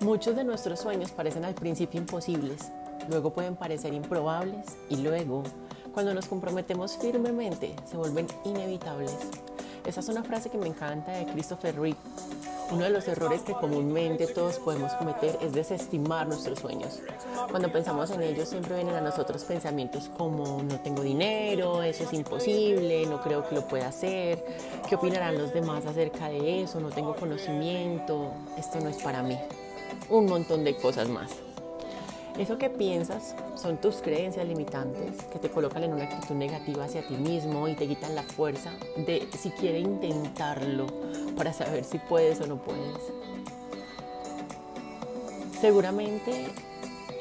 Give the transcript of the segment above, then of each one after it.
Muchos de nuestros sueños parecen al principio imposibles, luego pueden parecer improbables y luego, cuando nos comprometemos firmemente, se vuelven inevitables. Esa es una frase que me encanta de Christopher Reeve. Uno de los errores que comúnmente todos podemos cometer es desestimar nuestros sueños. Cuando pensamos en ellos siempre vienen a nosotros pensamientos como no tengo dinero, eso es imposible, no creo que lo pueda hacer, qué opinarán los demás acerca de eso, no tengo conocimiento, esto no es para mí. Un montón de cosas más. Eso que piensas son tus creencias limitantes que te colocan en una actitud negativa hacia ti mismo y te quitan la fuerza de siquiera intentarlo para saber si puedes o no puedes. Seguramente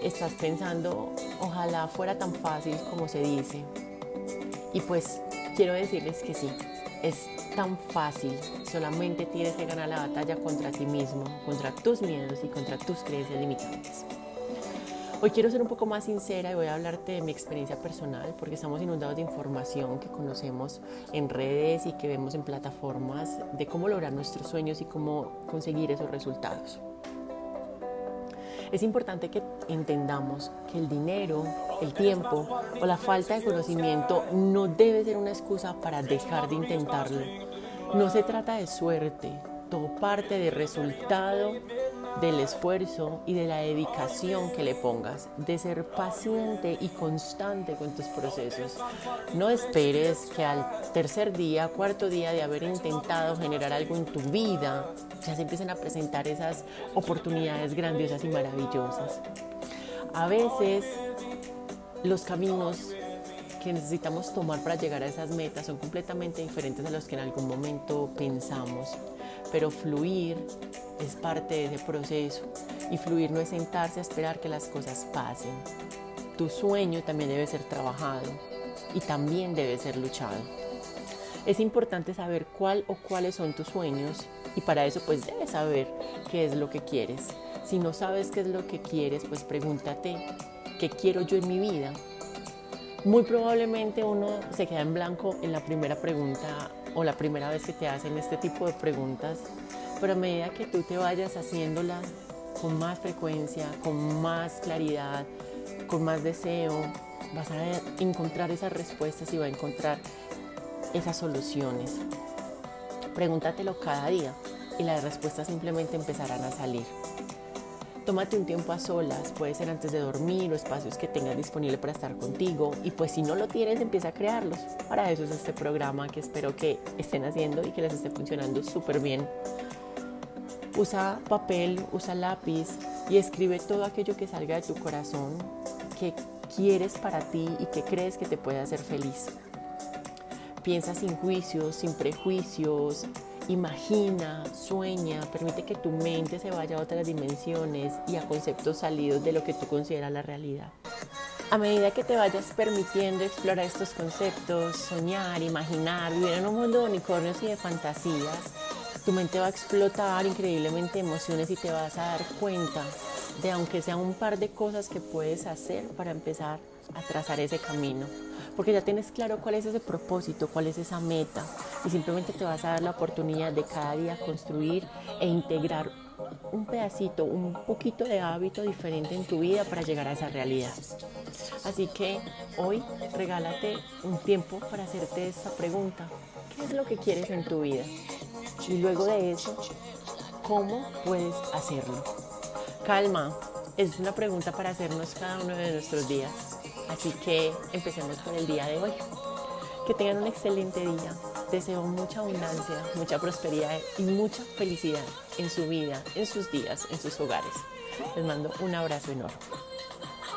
estás pensando, ojalá fuera tan fácil como se dice. Y pues quiero decirles que sí, es tan fácil, solamente tienes que ganar la batalla contra ti mismo, contra tus miedos y contra tus creencias limitantes. Hoy quiero ser un poco más sincera y voy a hablarte de mi experiencia personal porque estamos inundados de información que conocemos en redes y que vemos en plataformas de cómo lograr nuestros sueños y cómo conseguir esos resultados. Es importante que entendamos que el dinero, el tiempo o la falta de conocimiento no debe ser una excusa para dejar de intentarlo. No se trata de suerte, todo parte de resultado del esfuerzo y de la dedicación que le pongas, de ser paciente y constante con tus procesos. No esperes que al tercer día, cuarto día de haber intentado generar algo en tu vida, ya se empiecen a presentar esas oportunidades grandiosas y maravillosas. A veces los caminos que necesitamos tomar para llegar a esas metas son completamente diferentes a los que en algún momento pensamos pero fluir es parte de ese proceso y fluir no es sentarse a esperar que las cosas pasen. Tu sueño también debe ser trabajado y también debe ser luchado. Es importante saber cuál o cuáles son tus sueños y para eso pues debes saber qué es lo que quieres. Si no sabes qué es lo que quieres, pues pregúntate, ¿qué quiero yo en mi vida? Muy probablemente uno se queda en blanco en la primera pregunta o la primera vez que te hacen este tipo de preguntas, pero a medida que tú te vayas haciéndolas con más frecuencia, con más claridad, con más deseo, vas a encontrar esas respuestas y vas a encontrar esas soluciones. Pregúntatelo cada día y las respuestas simplemente empezarán a salir. Tómate un tiempo a solas, puede ser antes de dormir o espacios que tengas disponible para estar contigo y pues si no lo tienes empieza a crearlos. Para eso es este programa que espero que estén haciendo y que les esté funcionando súper bien. Usa papel, usa lápiz y escribe todo aquello que salga de tu corazón, que quieres para ti y que crees que te puede hacer feliz. Piensa sin juicios, sin prejuicios, Imagina, sueña, permite que tu mente se vaya a otras dimensiones y a conceptos salidos de lo que tú consideras la realidad. A medida que te vayas permitiendo explorar estos conceptos, soñar, imaginar, vivir en un mundo de unicornios y de fantasías, tu mente va a explotar increíblemente emociones y te vas a dar cuenta de aunque sea un par de cosas que puedes hacer para empezar a trazar ese camino porque ya tienes claro cuál es ese propósito, cuál es esa meta y simplemente te vas a dar la oportunidad de cada día construir e integrar un pedacito, un poquito de hábito diferente en tu vida para llegar a esa realidad. Así que hoy regálate un tiempo para hacerte esta pregunta. ¿Qué es lo que quieres en tu vida? Y luego de eso, ¿cómo puedes hacerlo? Calma, es una pregunta para hacernos cada uno de nuestros días. Así que empecemos con el día de hoy. Que tengan un excelente día. Deseo mucha abundancia, mucha prosperidad y mucha felicidad en su vida, en sus días, en sus hogares. Les mando un abrazo enorme.